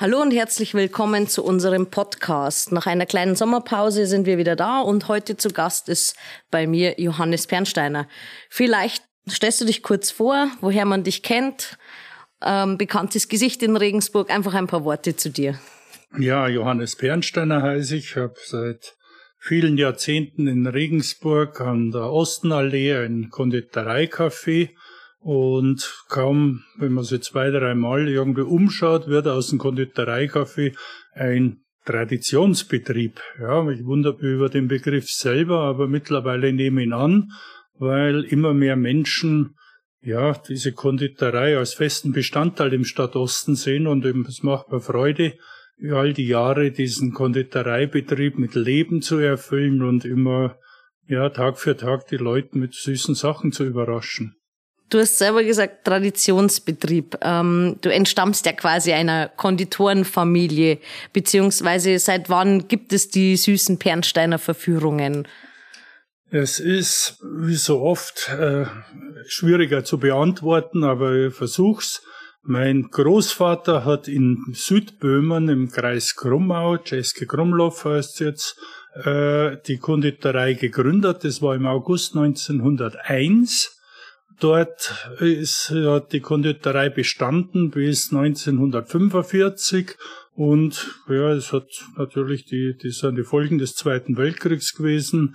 Hallo und herzlich willkommen zu unserem Podcast. Nach einer kleinen Sommerpause sind wir wieder da und heute zu Gast ist bei mir Johannes Pernsteiner. Vielleicht stellst du dich kurz vor, woher man dich kennt, ähm, bekanntes Gesicht in Regensburg, einfach ein paar Worte zu dir. Ja, Johannes Pernsteiner heiße ich, habe seit vielen Jahrzehnten in Regensburg an der Ostenallee ein Konditoreicafé und kaum, wenn man sich zwei, dreimal irgendwie umschaut, wird aus dem Konditoreikaffee ein Traditionsbetrieb. Ja, ich wundere mich über den Begriff selber, aber mittlerweile nehme ich ihn an, weil immer mehr Menschen ja, diese Konditorei als festen Bestandteil im Stadtosten sehen und es macht mir Freude, all die Jahre diesen Konditoreibetrieb mit Leben zu erfüllen und immer, ja, Tag für Tag die Leute mit süßen Sachen zu überraschen. Du hast selber gesagt, Traditionsbetrieb. Ähm, du entstammst ja quasi einer Konditorenfamilie, beziehungsweise seit wann gibt es die süßen Pernsteiner Verführungen? Es ist, wie so oft, äh, schwieriger zu beantworten, aber ich versuch's. Mein Großvater hat in Südböhmen im Kreis Krummau, Czeske Krumlov heißt jetzt, äh, die Konditorei gegründet. Das war im August 1901. Dort ist, hat die Konditorei bestanden bis 1945 und ja, es hat natürlich die, die sind die Folgen des Zweiten Weltkriegs gewesen.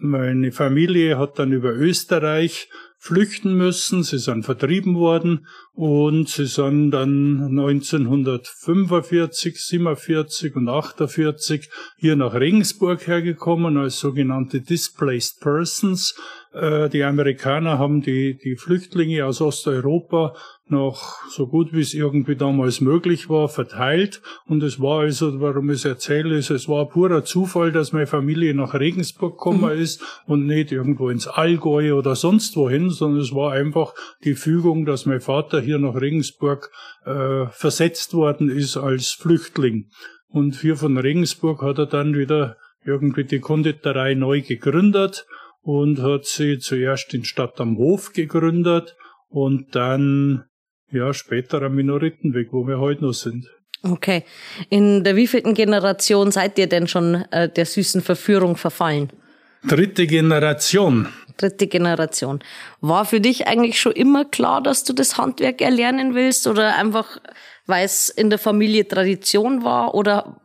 Meine Familie hat dann über Österreich flüchten müssen, sie sind vertrieben worden und sie sind dann 1945, 47 und 48 hier nach Regensburg hergekommen als sogenannte Displaced Persons. Äh, die Amerikaner haben die, die Flüchtlinge aus Osteuropa noch so gut wie es irgendwie damals möglich war, verteilt. Und es war also, warum ich es erzähle, ist, es war purer Zufall, dass meine Familie nach Regensburg gekommen mhm. ist und nicht irgendwo ins Allgäu oder sonst wohin, sondern es war einfach die Fügung, dass mein Vater hier nach Regensburg äh, versetzt worden ist als Flüchtling. Und hier von Regensburg hat er dann wieder irgendwie die Konditorei neu gegründet und hat sie zuerst in Stadt am Hof gegründet und dann ja später am Minoritenweg, wo wir heute noch sind. Okay. In der wievielten Generation seid ihr denn schon äh, der süßen Verführung verfallen? Dritte Generation. Dritte Generation. War für dich eigentlich schon immer klar, dass du das Handwerk erlernen willst oder einfach, weil es in der Familie Tradition war oder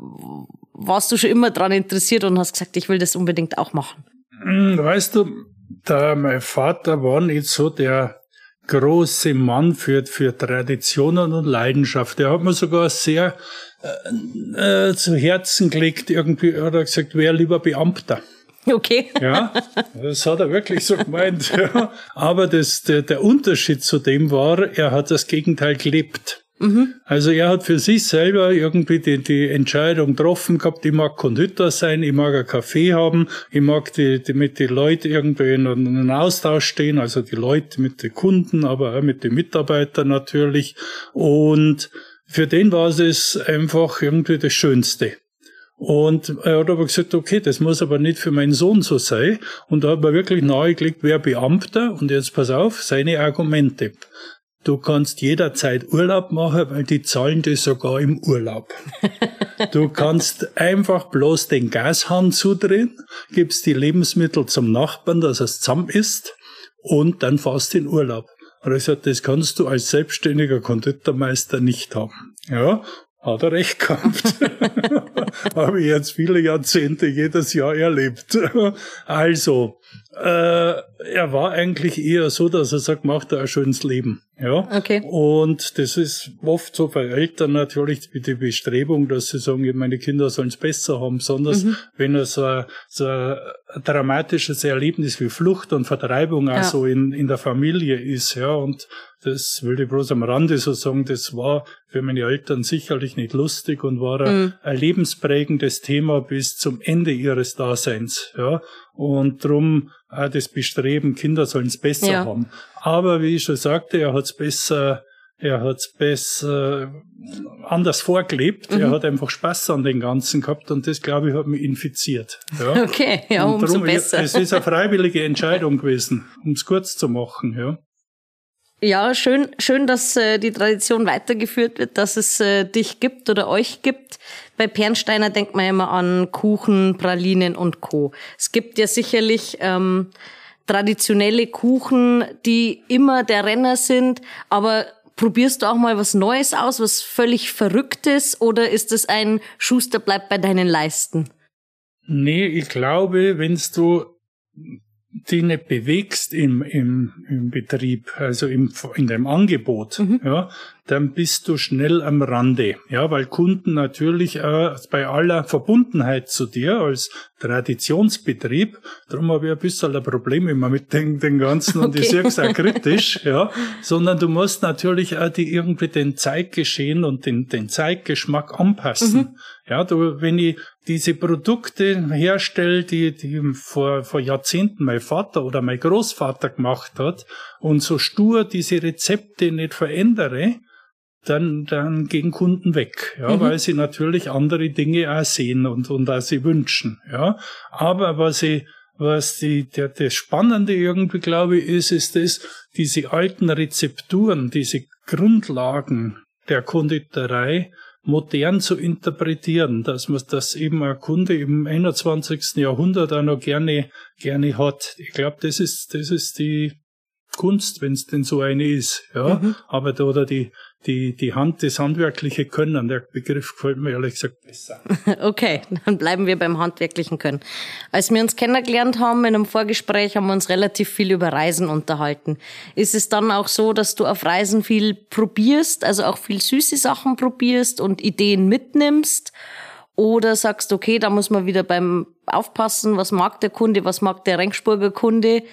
warst du schon immer daran interessiert und hast gesagt, ich will das unbedingt auch machen? Hm, weißt du, da mein Vater war nicht so der große Mann für, für Traditionen und Leidenschaft. Er hat mir sogar sehr äh, äh, zu Herzen gelegt, irgendwie hat er gesagt, wer lieber Beamter. Okay. Ja, das hat er wirklich so gemeint. Ja. Aber das, der, der Unterschied zu dem war, er hat das Gegenteil gelebt. Also er hat für sich selber irgendwie die, die Entscheidung getroffen gehabt, ich mag Konditor sein, ich mag ein Kaffee haben, ich mag die, die mit den Leuten irgendwie in einem Austausch stehen, also die Leute mit den Kunden, aber auch mit den Mitarbeitern natürlich. Und für den war es einfach irgendwie das Schönste. Und er hat aber gesagt, okay, das muss aber nicht für meinen Sohn so sein. Und da hat man wirklich nahegelegt, wer Beamter, und jetzt pass auf, seine Argumente. Du kannst jederzeit Urlaub machen, weil die zahlen das sogar im Urlaub. du kannst einfach bloß den Gashahn zudrehen, gibst die Lebensmittel zum Nachbarn, dass er es zusammen isst und dann fährst du in Urlaub. Und er sagt, das kannst du als selbstständiger Konditormeister nicht haben. Ja, hat er recht gehabt. Habe ich jetzt viele Jahrzehnte jedes Jahr erlebt. also, äh, er war eigentlich eher so, dass er sagt, macht er ein schönes Leben. Ja. Okay. Und das ist oft so bei Eltern natürlich die Bestrebung, dass sie sagen, meine Kinder sollen es besser haben, besonders mhm. wenn er so ein, so ein dramatisches Erlebnis wie Flucht und Vertreibung ja. auch so in, in der Familie ist, ja. Und das will ich bloß am Rande so sagen, das war für meine Eltern sicherlich nicht lustig und war mhm. ein lebensprägendes Thema bis zum Ende ihres Daseins, ja. Und drum auch das Bestreben, Kinder sollen es besser ja. haben. Aber wie ich schon sagte, er hat es besser, er hat es besser anders vorgelebt. Mhm. Er hat einfach Spaß an den Ganzen gehabt und das, glaube ich, hat mich infiziert. Ja. Okay, ja, und umso drum, besser. Es ist eine freiwillige Entscheidung gewesen, um es kurz zu machen, ja. Ja, schön, schön, dass äh, die Tradition weitergeführt wird, dass es äh, dich gibt oder euch gibt. Bei Pernsteiner denkt man immer an Kuchen, Pralinen und Co. Es gibt ja sicherlich ähm, traditionelle Kuchen, die immer der Renner sind, aber probierst du auch mal was Neues aus, was völlig Verrücktes oder ist es ein Schuster bleibt bei deinen Leisten? Nee, ich glaube, wenn's du die nicht bewegst im, im, im Betrieb, also im, in dem Angebot, mhm. ja, dann bist du schnell am Rande. Ja, weil Kunden natürlich äh, bei aller Verbundenheit zu dir als Traditionsbetrieb, darum habe ich ein bisschen ein Problem immer mit den, den Ganzen und okay. ich sehe es auch kritisch, ja, sondern du musst natürlich auch die irgendwie den Zeitgeschehen und den, den Zeitgeschmack anpassen. Mhm. Ja, du, wenn ich diese Produkte herstelle, die, die vor, vor Jahrzehnten mein Vater oder mein Großvater gemacht hat und so stur diese Rezepte nicht verändere, dann, dann gehen Kunden weg, ja, mhm. weil sie natürlich andere Dinge auch sehen und, und auch sie wünschen, ja. Aber was ich, was die, der, das Spannende irgendwie, glaube ich, ist, ist das, diese alten Rezepturen, diese Grundlagen der Konditorei modern zu interpretieren, dass man das eben ein Kunde im 21. Jahrhundert auch noch gerne, gerne hat. Ich glaube, das ist, das ist die Kunst, wenn es denn so eine ist, ja. Mhm. Aber da, oder die, die, die Hand, das handwerkliche Können. Der Begriff gefällt mir ehrlich gesagt besser. Okay, dann bleiben wir beim handwerklichen Können. Als wir uns kennengelernt haben in einem Vorgespräch, haben wir uns relativ viel über Reisen unterhalten. Ist es dann auch so, dass du auf Reisen viel probierst, also auch viel süße Sachen probierst und Ideen mitnimmst? Oder sagst, okay, da muss man wieder beim Aufpassen, was mag der Kunde, was mag der Rengsburger Kunde?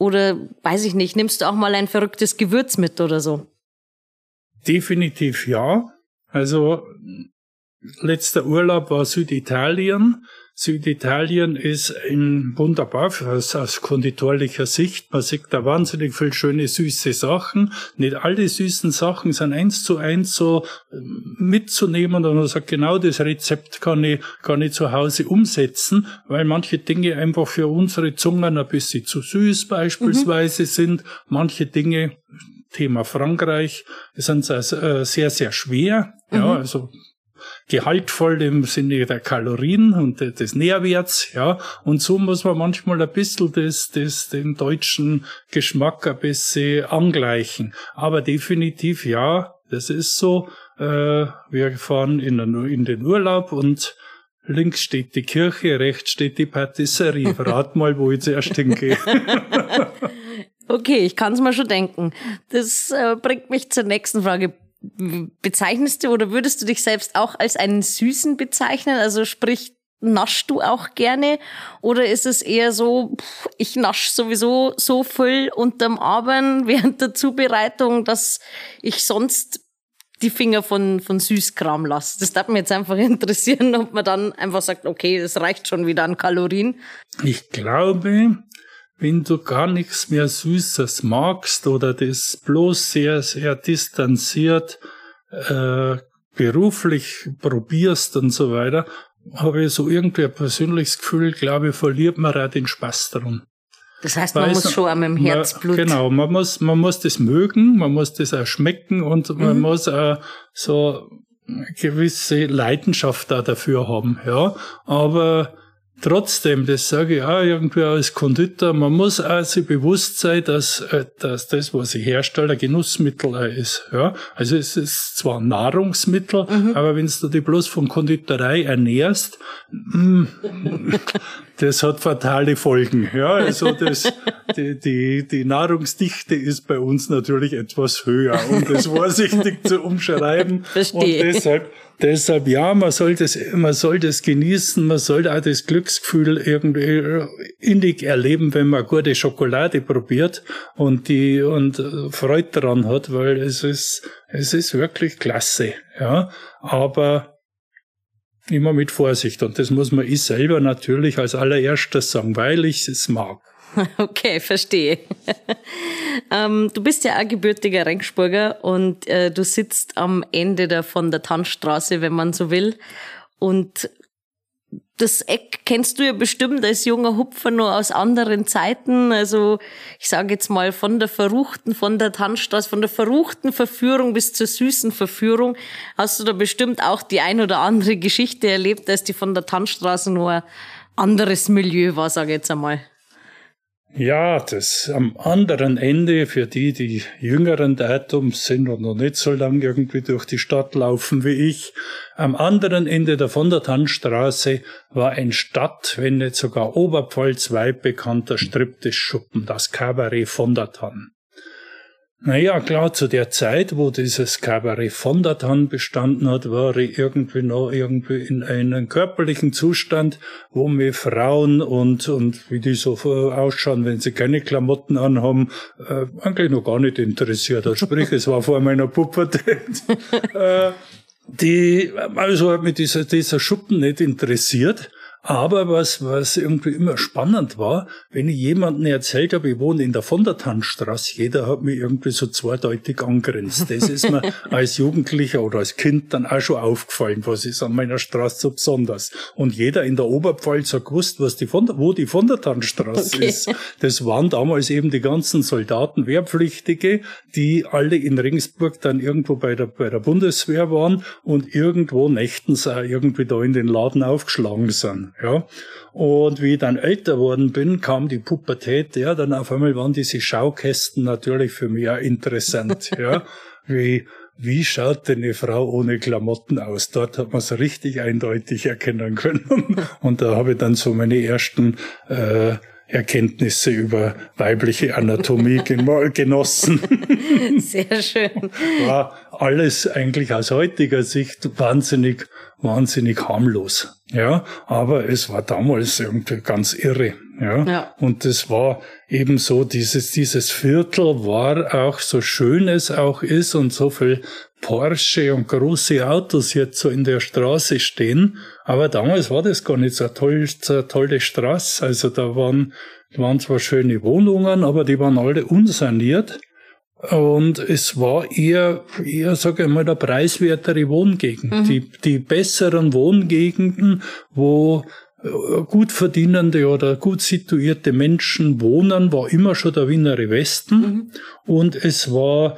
Oder weiß ich nicht, nimmst du auch mal ein verrücktes Gewürz mit oder so? Definitiv ja. Also letzter Urlaub war Süditalien. Süditalien ist ein wunderbar aus, aus konditorlicher Sicht. Man sieht da wahnsinnig viel schöne süße Sachen. Nicht alle süßen Sachen sind eins zu eins so ähm, mitzunehmen und man sagt, genau das Rezept kann ich, kann ich zu Hause umsetzen, weil manche Dinge einfach für unsere Zungen ein bisschen zu süß beispielsweise mhm. sind. Manche Dinge Thema Frankreich sind äh, sehr, sehr schwer. Mhm. Ja, also gehaltvoll im Sinne der Kalorien und des Nährwerts, ja. Und so muss man manchmal ein bisschen das, das, den deutschen Geschmack ein bisschen angleichen. Aber definitiv ja, das ist so. Äh, wir fahren in den, in den Urlaub und links steht die Kirche, rechts steht die Patisserie. Rat mal, wo ich zuerst hingehe. Okay, ich kann es mir schon denken. Das äh, bringt mich zur nächsten Frage. Bezeichnest du oder würdest du dich selbst auch als einen Süßen bezeichnen? Also sprich, naschst du auch gerne? Oder ist es eher so, ich nasch sowieso so viel unterm Abend während der Zubereitung, dass ich sonst die Finger von, von Süßkram lasse. Das darf mich jetzt einfach interessieren, ob man dann einfach sagt, okay, das reicht schon wieder an Kalorien. Ich glaube, wenn du gar nichts mehr Süßes magst oder das bloß sehr, sehr distanziert äh, beruflich probierst und so weiter, habe ich so irgendwie ein persönliches Gefühl, glaube ich, verliert man auch den Spaß darum. Das heißt, man Weil muss schon am Herzblut. Man, genau, man muss, man muss das mögen, man muss das auch schmecken und mhm. man muss auch so gewisse Leidenschaft da dafür haben, ja. Aber Trotzdem, das sage ich auch irgendwie als Konditor, man muss auch sich bewusst sein, dass, äh, dass das, was ich herstelle, ein Genussmittel ist. Ja? Also es ist zwar ein Nahrungsmittel, mhm. aber wenn du dich bloß von Konditorei ernährst, mm, das hat fatale Folgen. Ja, also das, die, die, die Nahrungsdichte ist bei uns natürlich etwas höher, um das vorsichtig zu umschreiben. Verstehe. Und deshalb Deshalb ja, man soll das, man soll das genießen, man soll auch das Glücksgefühl irgendwie innig erleben, wenn man gute Schokolade probiert und die und Freude daran hat, weil es ist, es ist wirklich klasse, ja. Aber immer mit Vorsicht und das muss man ich selber natürlich als allererstes sagen, weil ich es mag. Okay, verstehe. ähm, du bist ja auch gebürtiger Rengsburger und äh, du sitzt am Ende der, von der Tanzstraße, wenn man so will. Und das Eck kennst du ja bestimmt als junger Hupfer nur aus anderen Zeiten. Also ich sage jetzt mal von der verruchten, von der Tanzstraße, von der verruchten Verführung bis zur süßen Verführung. Hast du da bestimmt auch die ein oder andere Geschichte erlebt, dass die von der Tanzstraße nur ein anderes Milieu war, sage ich jetzt einmal. Ja, das am anderen Ende, für die, die jüngeren Datums sind und noch nicht so lang irgendwie durch die Stadt laufen wie ich, am anderen Ende der von der Tannstraße war ein Stadt, wenn nicht sogar oberpfalzweit bekannter Striptease-Schuppen, das Cabaret von der Tann. Naja, klar, zu der Zeit, wo dieses Kabarett von der Tann bestanden hat, war ich irgendwie noch irgendwie in einem körperlichen Zustand, wo mir Frauen und, und wie die so ausschauen, wenn sie keine Klamotten anhaben, äh, eigentlich noch gar nicht interessiert hat. Sprich, es war vor meiner Pubertät. äh, die, also hat mich dieser, dieser Schuppen nicht interessiert. Aber was, was irgendwie immer spannend war, wenn ich jemandem erzählt habe, ich wohne in der von der Tannstraße, jeder hat mich irgendwie so zweideutig angrenzt. Das ist mir als Jugendlicher oder als Kind dann auch schon aufgefallen, was ist an meiner Straße so besonders. Und jeder in der Oberpfalz hat gewusst, was die von der, wo die von der Tannstraße okay. ist. Das waren damals eben die ganzen Soldaten, Wehrpflichtige, die alle in Regensburg dann irgendwo bei der, bei der Bundeswehr waren und irgendwo nächtens auch irgendwie da in den Laden aufgeschlagen sind ja. Und wie ich dann älter worden bin, kam die Pubertät, ja, dann auf einmal waren diese Schaukästen natürlich für mich auch interessant, ja. Wie, wie schaut denn eine Frau ohne Klamotten aus? Dort hat man es richtig eindeutig erkennen können. Und da habe ich dann so meine ersten äh, Erkenntnisse über weibliche Anatomie genossen. Sehr schön. War alles eigentlich aus heutiger Sicht wahnsinnig, wahnsinnig harmlos. Ja, aber es war damals irgendwie ganz irre. Ja, ja. und das war eben so, dieses, dieses Viertel war auch so schön es auch ist und so viel Porsche und große Autos jetzt so in der Straße stehen. Aber damals war das gar nicht so eine tolle, so eine tolle Straße. Also da waren, waren zwar schöne Wohnungen, aber die waren alle unsaniert. Und es war eher, eher, sage ich mal, der preiswertere Wohngegend. Mhm. Die, die besseren Wohngegenden, wo äh, gut verdienende oder gut situierte Menschen wohnen, war immer schon der Wienere Westen. Mhm. Und es war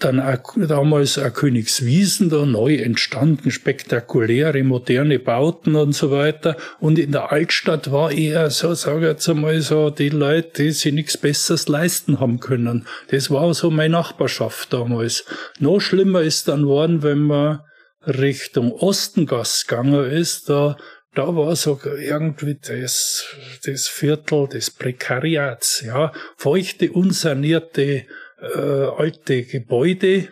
dann damals auch Königswiesen da neu entstanden, spektakuläre, moderne Bauten und so weiter. Und in der Altstadt war eher so, sage ich jetzt einmal so, die Leute, die sich nichts Besseres leisten haben können. Das war so meine Nachbarschaft damals. Noch schlimmer ist dann worden, wenn man Richtung Ostengas gegangen ist, da da war so irgendwie das, das Viertel des Prekariats, ja, feuchte, unsanierte äh, alte Gebäude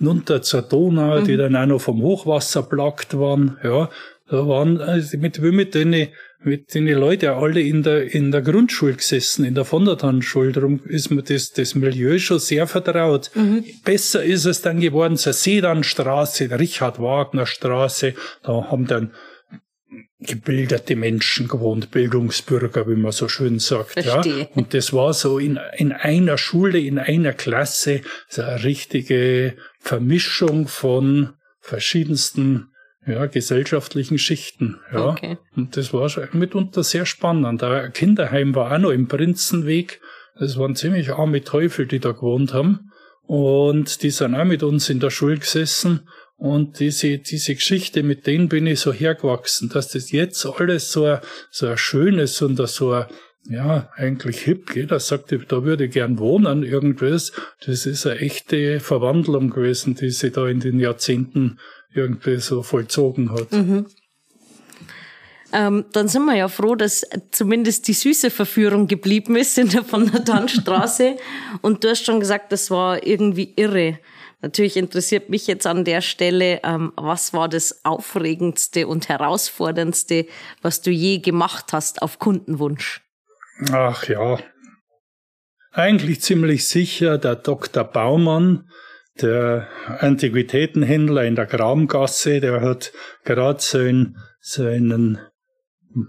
runter zur Donau, mhm. die dann auch noch vom Hochwasser plagt waren. Ja, da waren also mit, mit denen mit den Leuten alle in der, in der Grundschule gesessen, in der von der Tanzschule. Darum ist mir das, das Milieu schon sehr vertraut. Mhm. Besser ist es dann geworden zur Sedanstraße, der Richard Wagner Straße. Da haben dann gebildete Menschen gewohnt, Bildungsbürger, wie man so schön sagt. Verstehe. Ja. Und das war so in, in einer Schule, in einer Klasse, so eine richtige Vermischung von verschiedensten ja, gesellschaftlichen Schichten. Ja. Okay. Und das war schon mitunter sehr spannend. Ein Kinderheim war auch noch im Prinzenweg. Das waren ziemlich arme Teufel, die da gewohnt haben. Und die sind auch mit uns in der Schule gesessen. Und diese, diese Geschichte, mit denen bin ich so hergewachsen, dass das jetzt alles so, ein, so ein schönes und so ein, ja, eigentlich hip, jeder sagt, da würde ich gern wohnen, irgendwas. Das ist eine echte Verwandlung gewesen, die sich da in den Jahrzehnten irgendwie so vollzogen hat. Mhm. Ähm, dann sind wir ja froh, dass zumindest die süße Verführung geblieben ist in der von der Tannstraße. Und du hast schon gesagt, das war irgendwie irre. Natürlich interessiert mich jetzt an der Stelle, ähm, was war das Aufregendste und Herausforderndste, was du je gemacht hast auf Kundenwunsch? Ach ja, eigentlich ziemlich sicher der Dr. Baumann, der Antiquitätenhändler in der Graumgasse, der hat gerade seinen, seinen,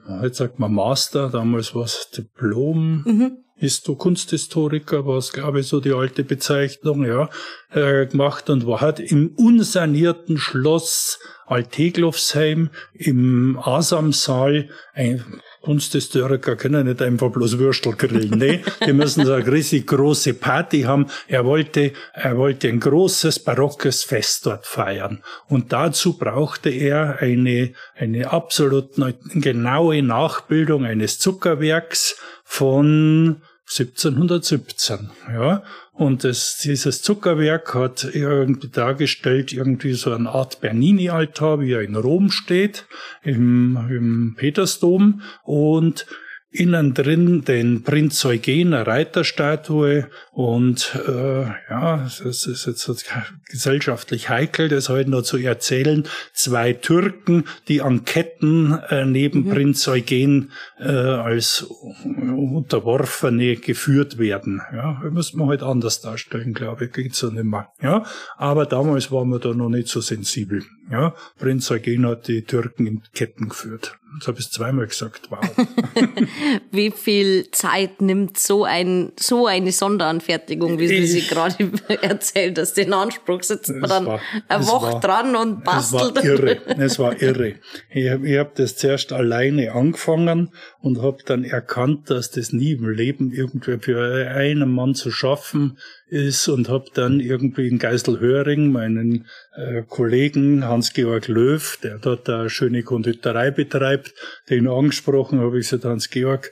heute sagt man Master, damals war es Diplom, mhm Histo Kunsthistoriker, was glaube ich so die alte Bezeichnung, ja, äh, gemacht und war hat im unsanierten Schloss Alteglofsheim im Asamsaal ein Kunsthistoriker können nicht einfach bloß Würstel grillen. Nee, die müssen so eine riesig große Party haben. Er wollte, er wollte ein großes barockes Fest dort feiern. Und dazu brauchte er eine, eine absolut genaue Nachbildung eines Zuckerwerks von 1717, ja. Und das, dieses Zuckerwerk hat irgendwie dargestellt, irgendwie so eine Art Bernini-Altar, wie er in Rom steht, im, im Petersdom. Und innen drin den Prinz Eugen, eine Reiterstatue und äh, ja, das ist jetzt gesellschaftlich heikel, das heute noch zu erzählen. Zwei Türken, die an Ketten äh, neben mhm. Prinz Eugen äh, als Unterworfene geführt werden. Ja, muss man heute anders darstellen, glaube ich, geht so nicht mehr. Ja, aber damals waren wir da noch nicht so sensibel. Ja, Prinz Eugen hat die Türken in Ketten geführt. Das habe ich zweimal gesagt. Wow. wie viel Zeit nimmt so ein so eine Sonderanfertigung, wie du sie gerade erzählt hast, in Anspruch? Sitzt man dann war, eine Woche war, dran und bastelt. Es war irre. Es war irre. Ich habe ich hab das zuerst alleine angefangen und habe dann erkannt, dass das nie im Leben irgendwie für einen Mann zu schaffen ist und habe dann irgendwie in Geiselhöring meinen äh, Kollegen Hans-Georg Löw, der dort eine schöne Konditorei betreibt, den angesprochen habe ich gesagt, Hans-Georg,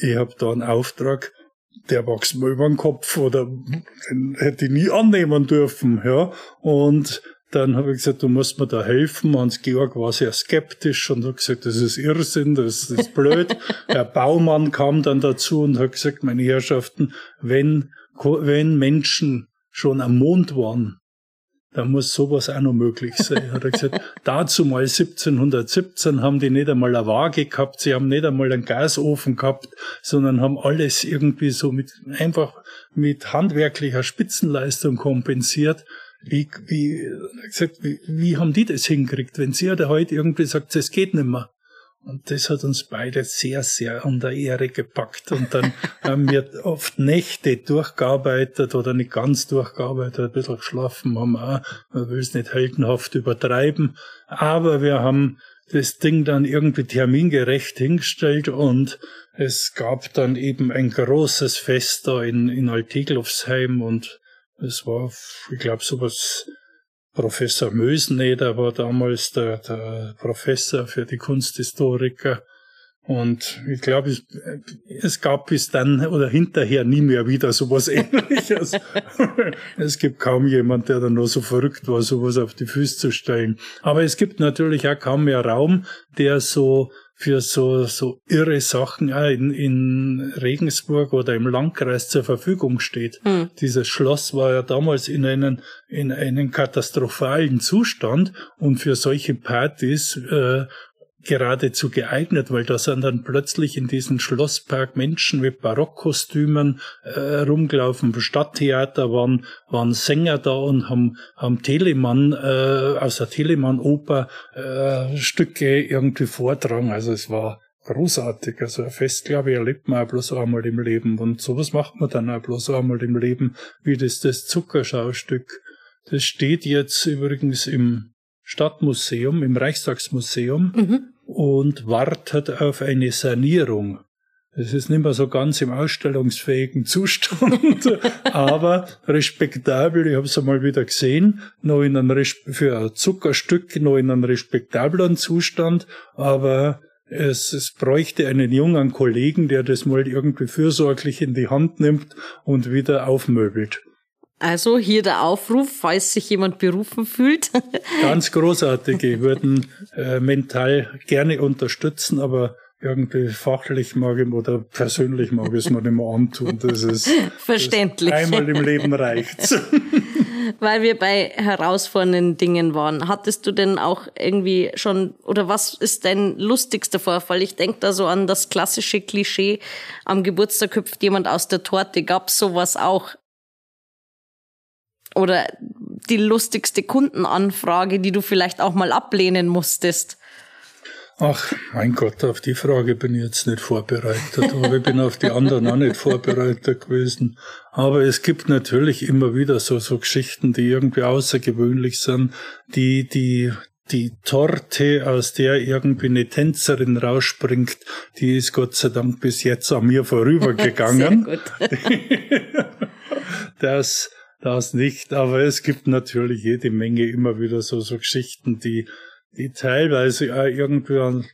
ich habe da einen Auftrag, der wächst mir über den Kopf oder den hätte ich nie annehmen dürfen, ja. Und dann habe ich gesagt, du musst mir da helfen. Hans-Georg war sehr skeptisch und hat gesagt, das ist Irrsinn, das ist blöd. Der Baumann kam dann dazu und hat gesagt, meine Herrschaften, wenn, wenn Menschen schon am Mond waren, dann muss sowas auch noch möglich sein. Hat er gesagt, dazu mal 1717 haben die nicht einmal eine Waage gehabt, sie haben nicht einmal einen Gasofen gehabt, sondern haben alles irgendwie so mit, einfach mit handwerklicher Spitzenleistung kompensiert. Wie, wie, gesagt, wie, wie haben die das hingekriegt, wenn sie ja heute irgendwie sagt, es geht nicht mehr? Und das hat uns beide sehr, sehr an der Ehre gepackt. Und dann haben wir oft Nächte durchgearbeitet oder nicht ganz durchgearbeitet, ein bisschen geschlafen haben auch. Man will es nicht heldenhaft übertreiben. Aber wir haben das Ding dann irgendwie termingerecht hingestellt und es gab dann eben ein großes Fest da in, in Alteglofsheim und es war, ich glaube, sowas, Professor Möseneder war damals der, der Professor für die Kunsthistoriker. Und ich glaube, es, es, gab bis dann oder hinterher nie mehr wieder sowas ähnliches. es gibt kaum jemand, der dann noch so verrückt war, sowas auf die Füße zu stellen. Aber es gibt natürlich auch kaum mehr Raum, der so für so, so irre Sachen in, in Regensburg oder im Landkreis zur Verfügung steht. Mhm. Dieses Schloss war ja damals in einen, in einen katastrophalen Zustand und für solche Partys äh, geradezu geeignet, weil da sind dann plötzlich in diesem Schlosspark Menschen mit Barockkostümen äh, rumgelaufen. Stadttheater waren, waren Sänger da und haben, haben Telemann, äh, aus der Telemann-Oper äh, Stücke irgendwie vortragen. Also es war großartig. Also ein Fest, glaube ich, erlebt man auch bloß einmal im Leben. Und sowas macht man dann auch bloß einmal im Leben, wie das, das Zuckerschaustück. Das steht jetzt übrigens im Stadtmuseum, im Reichstagsmuseum mhm. Und wartet auf eine Sanierung. Es ist nicht mehr so ganz im ausstellungsfähigen Zustand, aber respektabel. Ich habe es einmal wieder gesehen, noch in einem für ein Zuckerstück noch in einem respektablen Zustand, aber es, es bräuchte einen jungen Kollegen, der das mal irgendwie fürsorglich in die Hand nimmt und wieder aufmöbelt. Also hier der Aufruf, falls sich jemand berufen fühlt. Ganz großartige, würden äh, mental gerne unterstützen, aber irgendwie fachlich mag ich oder persönlich mag ich es mir nicht mehr antun. Das ist verständlich. Das einmal im Leben reicht's. Weil wir bei herausfordernden Dingen waren. Hattest du denn auch irgendwie schon, oder was ist dein lustigster Vorfall? Ich denke da so an das klassische Klischee, am Geburtstag hüpft jemand aus der Torte. Gab's sowas auch oder die lustigste Kundenanfrage, die du vielleicht auch mal ablehnen musstest? Ach, mein Gott, auf die Frage bin ich jetzt nicht vorbereitet, aber ich bin auf die anderen auch nicht vorbereitet gewesen. Aber es gibt natürlich immer wieder so, so Geschichten, die irgendwie außergewöhnlich sind, die, die, die Torte, aus der irgendwie eine Tänzerin rausspringt, die ist Gott sei Dank bis jetzt an mir vorübergegangen. Sehr gut. das, das nicht, aber es gibt natürlich jede Menge immer wieder so, so Geschichten, die, die teilweise auch irgendwie ein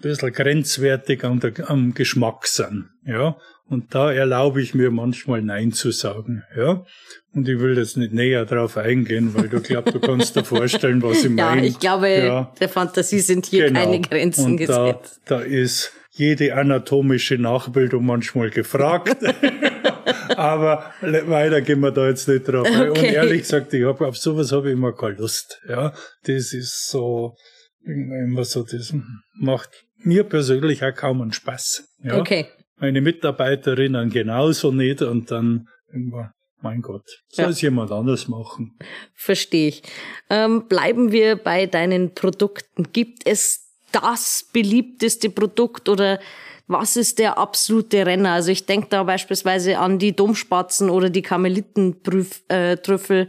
bisschen grenzwertig am, am Geschmack sind, ja. Und da erlaube ich mir manchmal Nein zu sagen, ja. Und ich will jetzt nicht näher drauf eingehen, weil du glaubst, du kannst dir vorstellen, was ich meine. Ja, ich glaube, ja. der Fantasie sind hier genau. keine Grenzen Und gesetzt. Da, da ist jede anatomische Nachbildung manchmal gefragt. Aber weiter gehen wir da jetzt nicht drauf. Okay. Und ehrlich gesagt, ich hab, auf sowas habe ich immer keine Lust. Ja, das ist so, immer so, das macht mir persönlich auch kaum einen Spaß. Ja? Okay. Meine Mitarbeiterinnen genauso nicht und dann irgendwann, mein Gott, soll es jemand anders machen. Verstehe ich. Ähm, bleiben wir bei deinen Produkten. Gibt es das beliebteste Produkt oder was ist der absolute Renner? Also ich denke da beispielsweise an die Domspatzen oder die Karmelitentrüffel. Äh,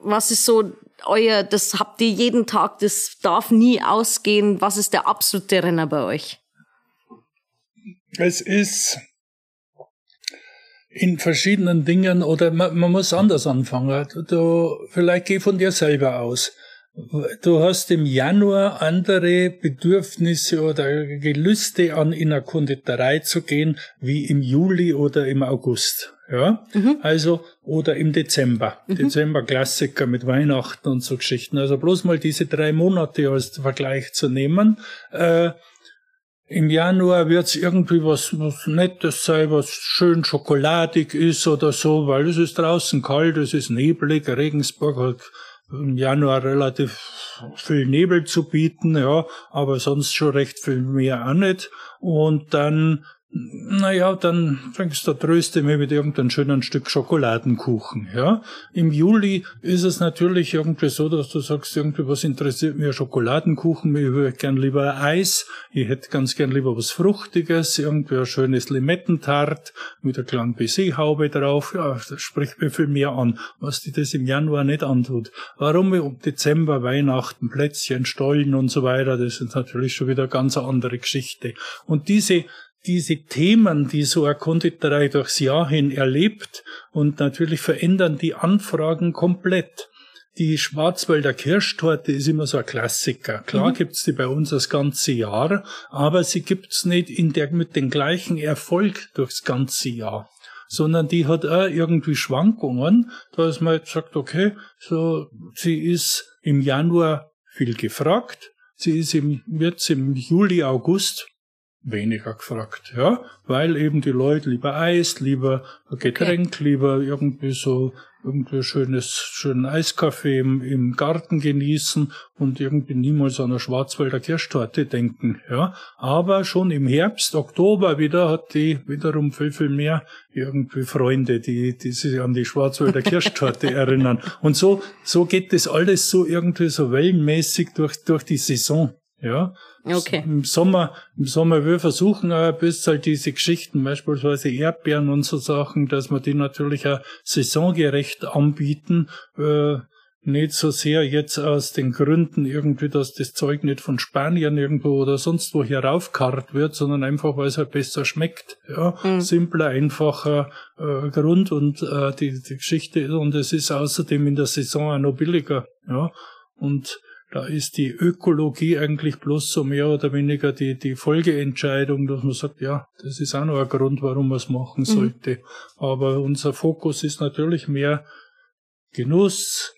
was ist so euer, das habt ihr jeden Tag, das darf nie ausgehen. Was ist der absolute Renner bei euch? Es ist in verschiedenen Dingen oder man, man muss anders anfangen. Du, vielleicht geh von dir selber aus. Du hast im Januar andere Bedürfnisse oder Gelüste an in eine Konditorei zu gehen, wie im Juli oder im August. Ja, mhm. also, oder im Dezember. Mhm. Dezember Klassiker mit Weihnachten und so Geschichten. Also bloß mal diese drei Monate als Vergleich zu nehmen. Äh, im Januar wird's irgendwie was, was Nettes sein, was schön schokoladig ist oder so, weil es ist draußen kalt, es ist neblig, Regensburg hat im Januar relativ viel Nebel zu bieten, ja, aber sonst schon recht viel mehr auch nicht. Und dann naja, dann fängst du tröste mir mit irgendeinem schönen Stück Schokoladenkuchen, ja. Im Juli ist es natürlich irgendwie so, dass du sagst, irgendwie was interessiert mir Schokoladenkuchen, ich würde gern lieber Eis, ich hätte ganz gern lieber was Fruchtiges, irgendwie ein schönes Limettentart mit einer kleinen Baiser-Haube drauf, ja, das spricht mir viel mehr an, was die das im Januar nicht antut. Warum im Dezember Weihnachten, Plätzchen, Stollen und so weiter, das ist natürlich schon wieder eine ganz andere Geschichte. Und diese diese Themen, die so eine Konditorei durchs Jahr hin erlebt und natürlich verändern die Anfragen komplett. Die Schwarzwälder Kirschtorte ist immer so ein Klassiker. Klar mhm. gibt's die bei uns das ganze Jahr, aber sie gibt's nicht in der, mit dem gleichen Erfolg durchs ganze Jahr sondern die hat auch irgendwie Schwankungen, da ist man jetzt sagt, okay, so, sie ist im Januar viel gefragt, sie ist im, jetzt im Juli, August weniger gefragt, ja, weil eben die Leute lieber Eis, lieber Getränk, okay. lieber irgendwie so irgendwie schönes, schönen Eiskaffee im, im Garten genießen und irgendwie niemals an eine Schwarzwälder Kirschtorte denken, ja. Aber schon im Herbst, Oktober wieder hat die wiederum viel, viel mehr irgendwie Freunde, die, die sich an die Schwarzwälder Kirschtorte erinnern. Und so, so geht das alles so irgendwie so wellenmäßig durch, durch die Saison, ja. Okay. Im Sommer, im Sommer wir versuchen auch ein bisschen halt diese Geschichten, beispielsweise Erdbeeren und so Sachen, dass wir die natürlich auch saisongerecht anbieten. Äh, nicht so sehr jetzt aus den Gründen irgendwie, dass das Zeug nicht von Spanien irgendwo oder sonst wo hier raufkarrt wird, sondern einfach, weil es halt besser schmeckt. Ja, mhm. simpler, einfacher äh, Grund und äh, die, die Geschichte und es ist außerdem in der Saison auch noch billiger. Ja, und da ist die Ökologie eigentlich bloß so mehr oder weniger die, die Folgeentscheidung, dass man sagt, ja, das ist auch noch ein Grund, warum man es machen mhm. sollte. Mhm. Aber unser Fokus ist natürlich mehr Genuss,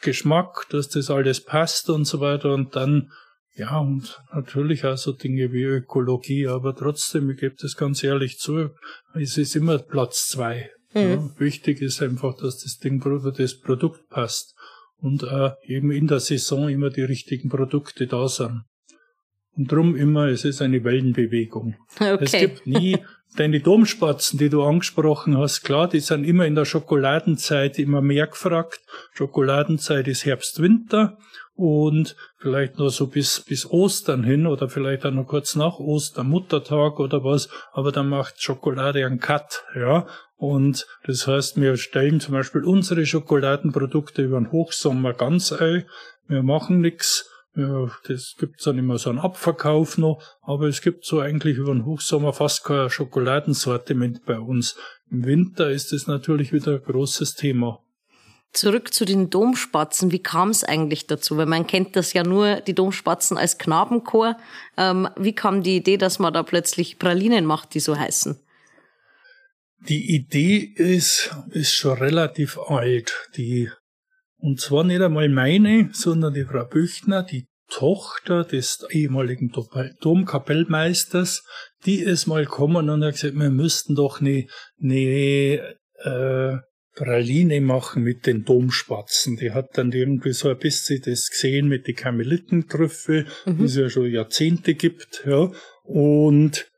Geschmack, dass das alles passt und so weiter und dann ja, und natürlich auch so Dinge wie Ökologie, aber trotzdem, ich gebe das ganz ehrlich zu, es ist immer Platz zwei. Mhm. Ja, wichtig ist einfach, dass das Ding, das Produkt passt und äh, eben in der Saison immer die richtigen Produkte da sind. Und drum immer, es ist eine Wellenbewegung. Okay. Es gibt nie deine Domspatzen, die du angesprochen hast, klar, die sind immer in der Schokoladenzeit immer mehr gefragt. Schokoladenzeit ist Herbst, Winter und vielleicht nur so bis, bis Ostern hin oder vielleicht auch noch kurz nach Ostern, Muttertag oder was, aber dann macht Schokolade einen Cut, ja. Und das heißt, wir stellen zum Beispiel unsere Schokoladenprodukte über den Hochsommer ganz ein. Wir machen nichts. Das gibt's dann immer so einen Abverkauf noch, aber es gibt so eigentlich über den Hochsommer fast kein Schokoladensortiment bei uns. Im Winter ist es natürlich wieder ein großes Thema. Zurück zu den Domspatzen. Wie kam es eigentlich dazu? Weil man kennt das ja nur, die Domspatzen als Knabenchor. Ähm, wie kam die Idee, dass man da plötzlich Pralinen macht, die so heißen? Die Idee ist, ist schon relativ alt. Die, und zwar nicht einmal meine, sondern die Frau Büchner, die Tochter des ehemaligen Domkapellmeisters, die ist mal gekommen und hat gesagt, wir müssten doch eine, eine äh, Praline machen mit den Domspatzen. Die hat dann irgendwie so ein bisschen das gesehen mit den Karmelitentrüffel, mhm. die es ja schon Jahrzehnte gibt, ja. Und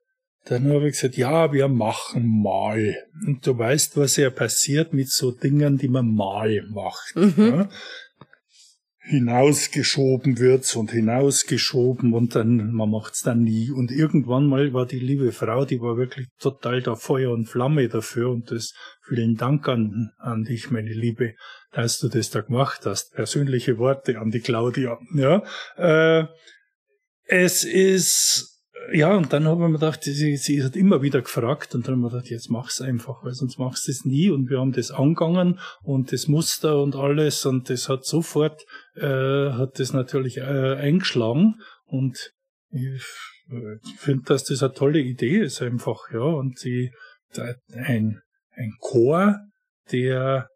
dann habe ich gesagt, ja, wir machen mal. Und du weißt, was ja passiert mit so Dingen, die man mal macht. Mhm. Ja? hinausgeschoben wird und hinausgeschoben und dann, man macht's dann nie. Und irgendwann mal war die liebe Frau, die war wirklich total da Feuer und Flamme dafür und das vielen Dank an, an dich, meine Liebe, dass du das da gemacht hast. Persönliche Worte an die Claudia. Ja, äh, es ist ja, und dann haben wir gedacht, sie, sie hat immer wieder gefragt und dann haben wir gedacht, jetzt mach's einfach, weil sonst machst du es nie und wir haben das angegangen und das Muster und alles und das hat sofort, äh, hat das natürlich äh, eingeschlagen und ich finde, dass das eine tolle Idee ist einfach, ja, und sie, ein, ein Chor, der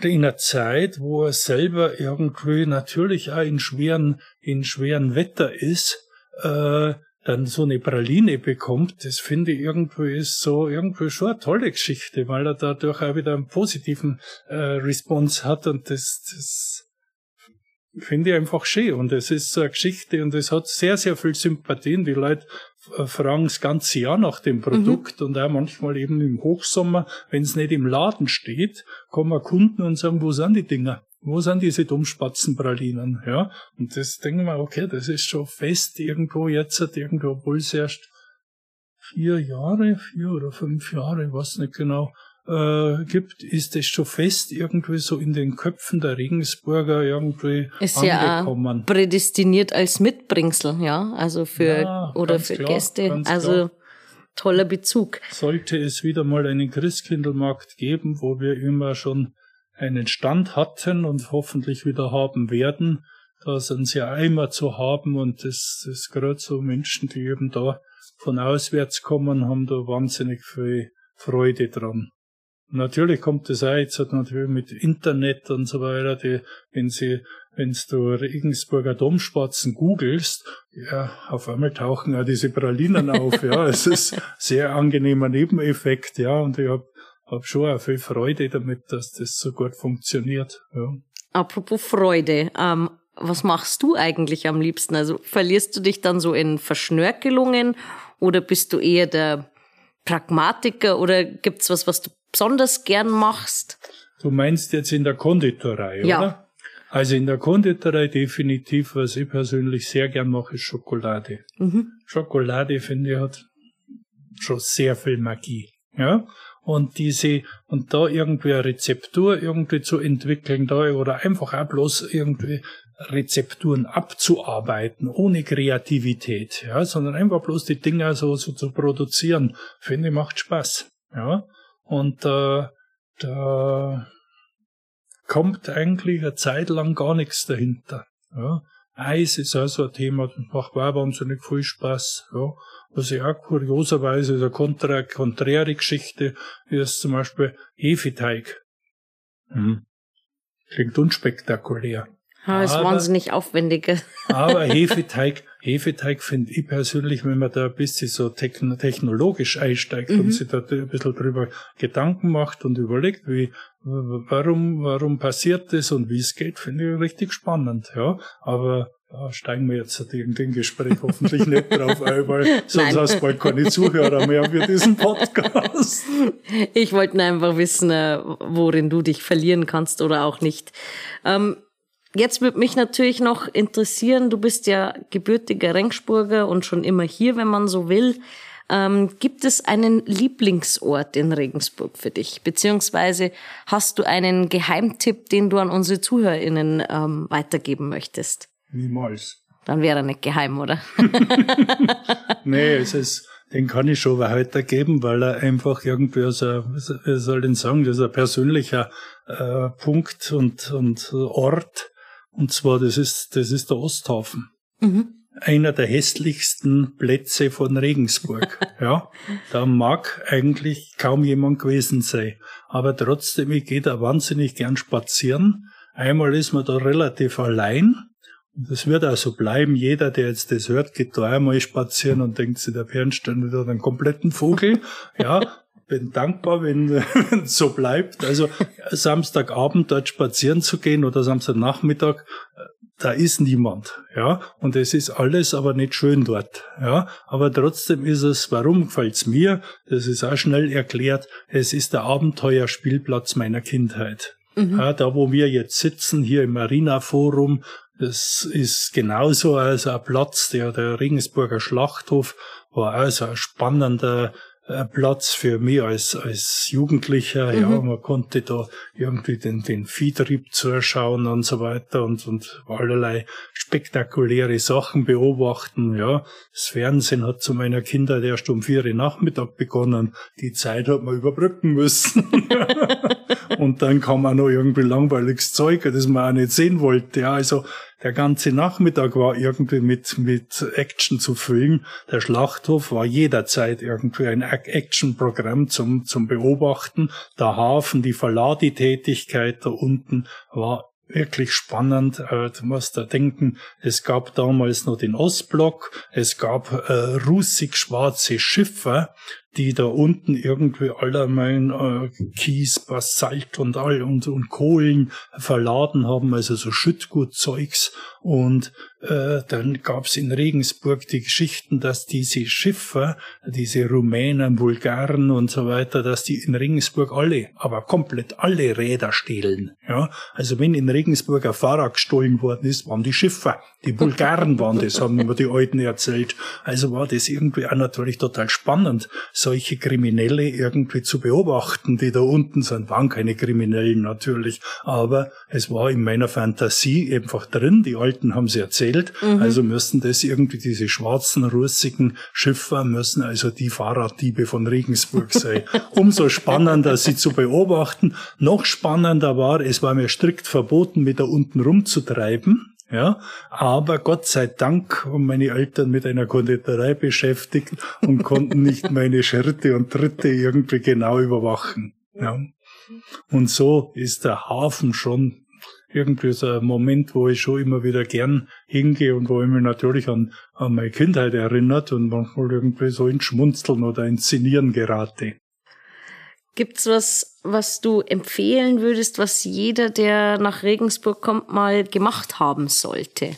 in einer Zeit, wo er selber irgendwie natürlich auch in schweren, in schweren Wetter ist, äh, dann so eine Praline bekommt, das finde ich irgendwie ist so irgendwie schon eine tolle Geschichte, weil er dadurch auch wieder einen positiven äh, Response hat und das, das finde ich einfach schön und es ist so eine Geschichte und es hat sehr, sehr viel Sympathien. Die Leute fragen das ganze Jahr nach dem Produkt mhm. und auch manchmal eben im Hochsommer, wenn es nicht im Laden steht, kommen Kunden und sagen, wo sind die Dinger? Wo sind diese Dummspatzenpralinen? Ja, und das denken wir, okay, das ist schon fest irgendwo jetzt, irgendwo, obwohl es erst vier Jahre, vier oder fünf Jahre, ich weiß nicht genau, äh, gibt, ist das schon fest irgendwie so in den Köpfen der Regensburger irgendwie ist angekommen. ja prädestiniert als Mitbringsel, ja, also für ja, oder für klar, Gäste, also klar. toller Bezug. Sollte es wieder mal einen Christkindlmarkt geben, wo wir immer schon einen Stand hatten und hoffentlich wieder haben werden. Da sind sie ja immer zu haben und das, das gerade so Menschen, die eben da von auswärts kommen, haben da wahnsinnig viel Freude dran. Natürlich kommt das auch jetzt natürlich mit Internet und so weiter, die, wenn sie, wenn du Regensburger Domspatzen googelst, ja, auf einmal tauchen ja diese Pralinen auf, ja, es ist sehr angenehmer Nebeneffekt, ja, und ich habe habe schon auch viel Freude damit, dass das so gut funktioniert. Ja. Apropos Freude, ähm, was machst du eigentlich am liebsten? Also verlierst du dich dann so in Verschnörkelungen oder bist du eher der Pragmatiker oder gibt's was, was du besonders gern machst? Du meinst jetzt in der Konditorei, ja. oder? Also in der Konditorei definitiv, was ich persönlich sehr gern mache, ist Schokolade. Mhm. Schokolade, finde ich, hat schon sehr viel Magie. Ja? Und diese und da irgendwie eine Rezeptur irgendwie zu entwickeln da oder einfach auch bloß irgendwie Rezepturen abzuarbeiten ohne Kreativität, ja, sondern einfach bloß die Dinger so, so zu produzieren, finde ich macht Spaß, ja. Und äh, da kommt eigentlich eine Zeit lang gar nichts dahinter, ja. Eis ist also ein Thema, das macht auch wahnsinnig viel Spaß, ja. Was ich auch kurioserweise, eine kontra, konträre Geschichte, ist zum Beispiel Hefeteig. Hm. Klingt unspektakulär. Ah, ist aber, wahnsinnig aufwendig. aber Hefeteig, Hefeteig finde ich persönlich, wenn man da ein bisschen so technologisch einsteigt mhm. und sich da ein bisschen drüber Gedanken macht und überlegt, wie, warum, warum passiert das und wie es geht, finde ich richtig spannend, ja. Aber da steigen wir jetzt in dem Gespräch hoffentlich nicht drauf ein, weil sonst Nein. hast du bald keine Zuhörer mehr für diesen Podcast. Ich wollte nur einfach wissen, äh, worin du dich verlieren kannst oder auch nicht. Ähm, Jetzt würde mich natürlich noch interessieren, du bist ja gebürtiger Regensburger und schon immer hier, wenn man so will. Ähm, gibt es einen Lieblingsort in Regensburg für dich? Beziehungsweise hast du einen Geheimtipp, den du an unsere ZuhörerInnen ähm, weitergeben möchtest? Niemals. Dann wäre er nicht geheim, oder? nee, es ist, den kann ich schon weitergeben, weil er einfach irgendwie, also, wie soll ich denn sagen, das ist ein persönlicher äh, Punkt und, und Ort. Und zwar, das ist, das ist der Osthafen. Mhm. Einer der hässlichsten Plätze von Regensburg. ja, da mag eigentlich kaum jemand gewesen sein. Aber trotzdem, ich gehe da wahnsinnig gern spazieren. Einmal ist man da relativ allein das wird auch so bleiben. Jeder, der jetzt das hört, geht da einmal spazieren und denkt sich, der Bernstein wieder einen kompletten Vogel. Ja, bin dankbar, wenn es so bleibt. Also Samstagabend dort spazieren zu gehen oder Samstagnachmittag, da ist niemand, ja, und es ist alles aber nicht schön dort, ja, aber trotzdem ist es, warum gefällt's mir? Das ist auch schnell erklärt, es ist der Abenteuerspielplatz meiner Kindheit. Mhm. Ja, da, wo wir jetzt sitzen, hier im Marina Forum, das ist genauso als ein Platz, der, der Regensburger Schlachthof war also ein spannender äh, Platz für mich als, als Jugendlicher. Mhm. Ja, man konnte da irgendwie den, den Viehtrieb zuschauen und so weiter und, und allerlei spektakuläre Sachen beobachten. Ja, das Fernsehen hat zu meiner Kindheit erst um vier Uhr Nachmittag begonnen. Die Zeit hat man überbrücken müssen. und dann kam auch noch irgendwie langweiliges Zeug, das man auch nicht sehen wollte. Ja, also der ganze Nachmittag war irgendwie mit, mit Action zu füllen. Der Schlachthof war jederzeit irgendwie ein Actionprogramm zum, zum Beobachten. Der Hafen, die Verladetätigkeit da unten war wirklich spannend. Äh, du musst da denken, es gab damals noch den Ostblock, es gab äh, russig-schwarze Schiffe, die da unten irgendwie allermein äh, Kies, Basalt und all und, und Kohlen verladen haben, also so Schüttgutzeugs. Und äh, dann gab's in Regensburg die Geschichten, dass diese Schiffer, diese Rumänen, Bulgaren und so weiter, dass die in Regensburg alle, aber komplett alle Räder stehlen. Ja, also wenn in Regensburg ein Fahrrad gestohlen worden ist, waren die Schiffer. Die Bulgaren waren das, haben mir die Alten erzählt. Also war das irgendwie auch natürlich total spannend solche Kriminelle irgendwie zu beobachten, die da unten sind. Waren keine Kriminellen natürlich, aber es war in meiner Fantasie einfach drin. Die Alten haben sie erzählt. Mhm. Also müssen das irgendwie diese schwarzen, russigen Schiffer müssen also die Fahrraddiebe von Regensburg sein. Umso spannender sie zu beobachten. Noch spannender war, es war mir strikt verboten, mit da unten rumzutreiben. Ja, aber Gott sei Dank waren meine Eltern mit einer Konditorei beschäftigt und konnten nicht meine Schritte und Tritte irgendwie genau überwachen. Ja. Und so ist der Hafen schon irgendwie so ein Moment, wo ich schon immer wieder gern hingehe und wo ich mich natürlich an, an meine Kindheit erinnert und manchmal irgendwie so ins Schmunzeln oder ins Szenieren gerate. Gibt's was, was du empfehlen würdest, was jeder, der nach Regensburg kommt, mal gemacht haben sollte?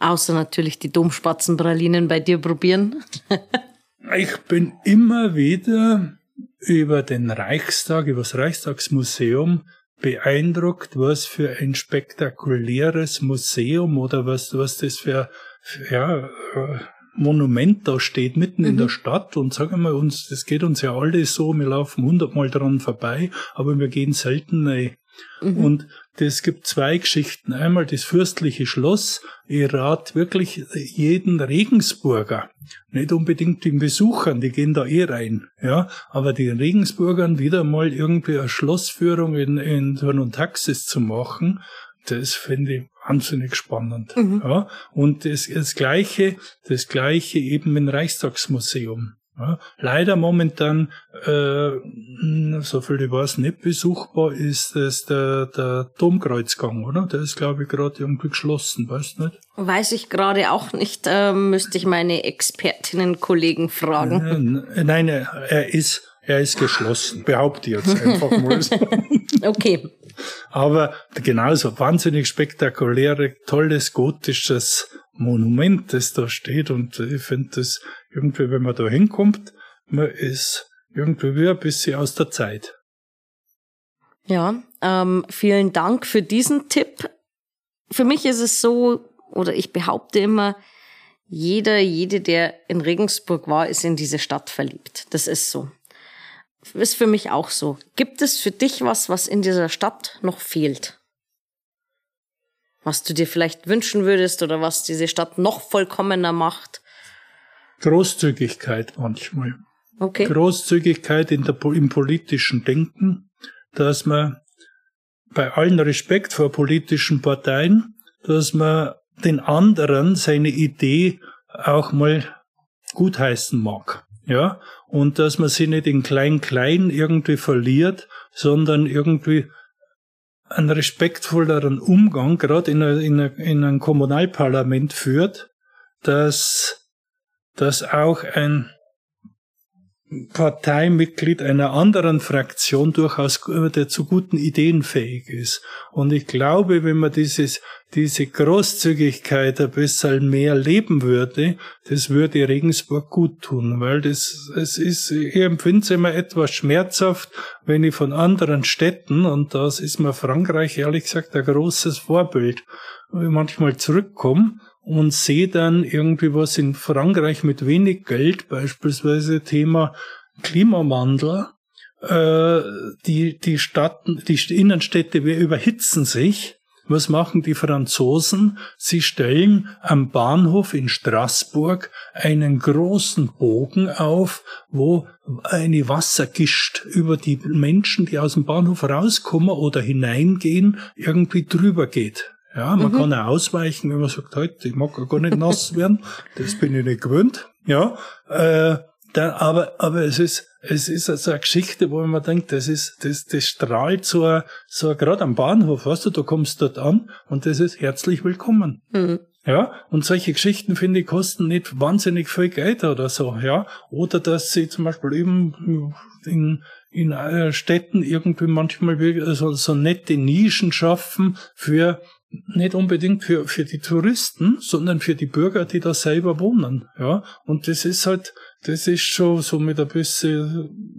Außer natürlich die Domspatzenpralinen bei dir probieren. ich bin immer wieder über den Reichstag, über das Reichstagsmuseum beeindruckt, was für ein spektakuläres Museum oder was, was das für, ja, äh, Monument da steht, mitten mhm. in der mhm. Stadt und sagen wir uns, das geht uns ja alle so, wir laufen hundertmal dran vorbei, aber wir gehen selten rein. Mhm. Und das gibt zwei Geschichten. Einmal das fürstliche Schloss. Ich rate wirklich jeden Regensburger, nicht unbedingt den Besuchern, die gehen da eh rein, ja, aber den Regensburgern wieder mal irgendwie eine Schlossführung in, in Turn und Taxis zu machen, das finde ich wahnsinnig spannend. Mhm. Ja, und das, das Gleiche, das Gleiche eben im Reichstagsmuseum. Ja, leider momentan, äh, so viel ich weiß, nicht besuchbar ist es der, der Domkreuzgang, oder? Der ist, glaube ich, gerade irgendwie geschlossen, weißt du nicht? Weiß ich gerade auch nicht, äh, müsste ich meine Expertinnen-Kollegen fragen. Nein, nein, er ist, er ist geschlossen, behaupte ich jetzt einfach mal. okay. Aber genauso wahnsinnig spektakuläre, tolles gotisches Monument, das da steht. Und ich finde das irgendwie, wenn man da hinkommt, man ist irgendwie wie ein bisschen aus der Zeit. Ja, ähm, vielen Dank für diesen Tipp. Für mich ist es so, oder ich behaupte immer, jeder, jede, der in Regensburg war, ist in diese Stadt verliebt. Das ist so. Ist für mich auch so. Gibt es für dich was, was in dieser Stadt noch fehlt? Was du dir vielleicht wünschen würdest oder was diese Stadt noch vollkommener macht? Großzügigkeit manchmal. Okay. Großzügigkeit in der, im politischen Denken, dass man bei allen Respekt vor politischen Parteien, dass man den anderen seine Idee auch mal gutheißen mag. Ja, und dass man sie nicht in klein-klein irgendwie verliert, sondern irgendwie einen respektvolleren Umgang, gerade in, in, in einem Kommunalparlament führt, dass, dass auch ein Parteimitglied einer anderen Fraktion durchaus der zu guten Ideen fähig ist. Und ich glaube, wenn man dieses, diese Großzügigkeit ein bisschen mehr leben würde, das würde Regensburg gut tun, weil das, es ist, ich empfinde es immer etwas schmerzhaft, wenn ich von anderen Städten, und das ist mir Frankreich ehrlich gesagt ein großes Vorbild, manchmal zurückkomme und sehe dann irgendwie was in Frankreich mit wenig Geld, beispielsweise Thema Klimawandel. Äh, die, die Stadt, die Innenstädte überhitzen sich. Was machen die Franzosen? Sie stellen am Bahnhof in Straßburg einen großen Bogen auf, wo eine Wassergischt über die Menschen, die aus dem Bahnhof rauskommen oder hineingehen, irgendwie drüber geht. Ja, man mhm. kann auch ausweichen, wenn man sagt, heute, halt, ich mag gar nicht nass werden, das bin ich nicht gewöhnt. Ja, äh, dann, aber, aber es ist, es ist also eine Geschichte, wo man denkt, das ist, das, das strahlt so, so gerade am Bahnhof, weißt du, du kommst dort an und das ist herzlich willkommen. Mhm. Ja, und solche Geschichten, finde ich, kosten nicht wahnsinnig viel Geld oder so, ja. Oder dass sie zum Beispiel eben in, in äh, Städten irgendwie manchmal so, so nette Nischen schaffen für nicht unbedingt für, für die Touristen, sondern für die Bürger, die da selber wohnen. Ja, und das ist halt, das ist schon so mit ein bisschen,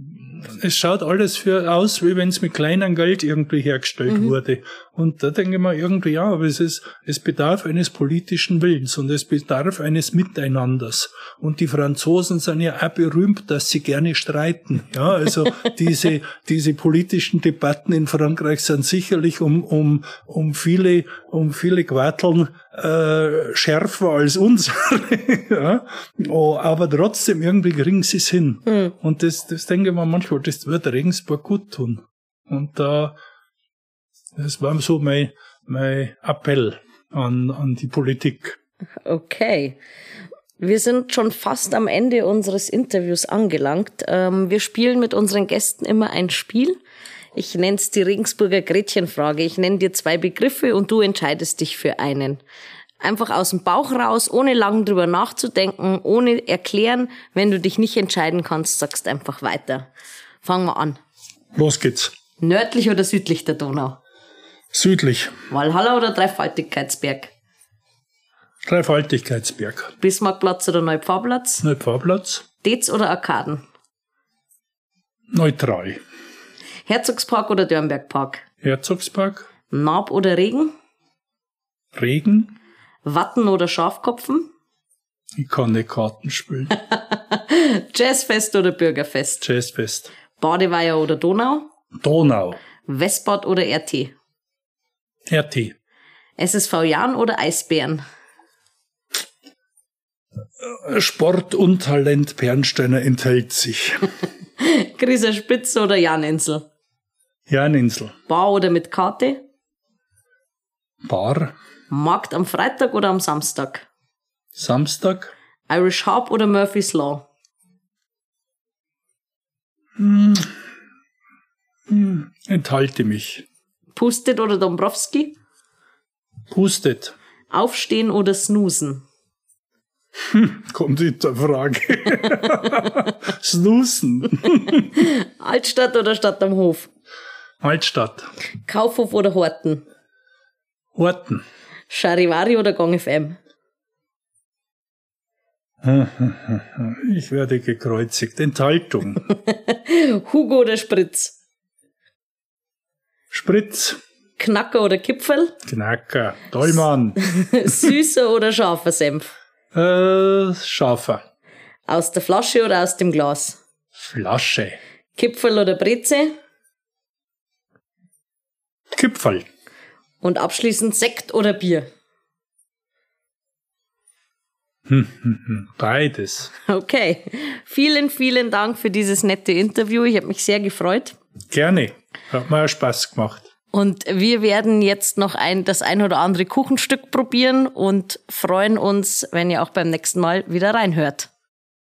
es schaut alles für aus, wie wenn es mit kleinem Geld irgendwie hergestellt mhm. wurde. Und da denke ich mir irgendwie, ja, aber es ist, es bedarf eines politischen Willens und es bedarf eines Miteinanders. Und die Franzosen sind ja auch berühmt, dass sie gerne streiten. Ja, also diese, diese politischen Debatten in Frankreich sind sicherlich um, um, um viele, um viele Quarteln äh, schärfer als unsere. ja. oh, aber trotzdem irgendwie kriegen sie es hin. Mhm. Und das, das denke ich mir manchmal, das wird Regensburg gut tun. Und da, das war so mein, mein Appell an, an die Politik. Okay. Wir sind schon fast am Ende unseres Interviews angelangt. Ähm, wir spielen mit unseren Gästen immer ein Spiel. Ich nenne es die Regensburger Gretchenfrage. Ich nenne dir zwei Begriffe und du entscheidest dich für einen. Einfach aus dem Bauch raus, ohne lang drüber nachzudenken, ohne erklären. Wenn du dich nicht entscheiden kannst, sagst einfach weiter. Fangen wir an. Los geht's. Nördlich oder südlich der Donau? Südlich. Walhalla oder Dreifaltigkeitsberg? Dreifaltigkeitsberg. Bismarckplatz oder Neupfarrplatz? Neupfarrplatz. Dez oder Arkaden? Neutral. Herzogspark oder Dörnbergpark? Herzogspark. Naab oder Regen? Regen. Watten oder Schafkopfen? Ich kann nicht Karten spielen. Jazzfest oder Bürgerfest? Jazzfest. Badeweiher oder Donau? Donau. Westbad oder RT? RT. SSV Jan oder Eisbären? Sport und Talent Bernsteiner enthält sich. Grieser Spitze oder Janinsel? Janinsel. Bar oder mit Karte? Bar. Markt am Freitag oder am Samstag? Samstag. Irish Harp oder Murphy's Law? Hm. Hm. Enthalte mich. Pustet oder Dombrowski? Pustet. Aufstehen oder snoosen? Hm, kommt in der Frage. snoosen. Altstadt oder Stadt am Hof? Altstadt. Kaufhof oder Horten? Horten. Charivari oder Gong FM? Ich werde gekreuzigt. Enthaltung. Hugo oder Spritz? Spritz. Knacker oder Kipfel? Knacker. Tollmann. Süßer oder scharfer Senf? Äh, scharfer. Aus der Flasche oder aus dem Glas? Flasche. Kipfel oder Breze? Kipfel. Und abschließend Sekt oder Bier? Beides. Okay. Vielen, vielen Dank für dieses nette Interview. Ich habe mich sehr gefreut. Gerne. Hat mir auch Spaß gemacht. Und wir werden jetzt noch ein, das ein oder andere Kuchenstück probieren und freuen uns, wenn ihr auch beim nächsten Mal wieder reinhört.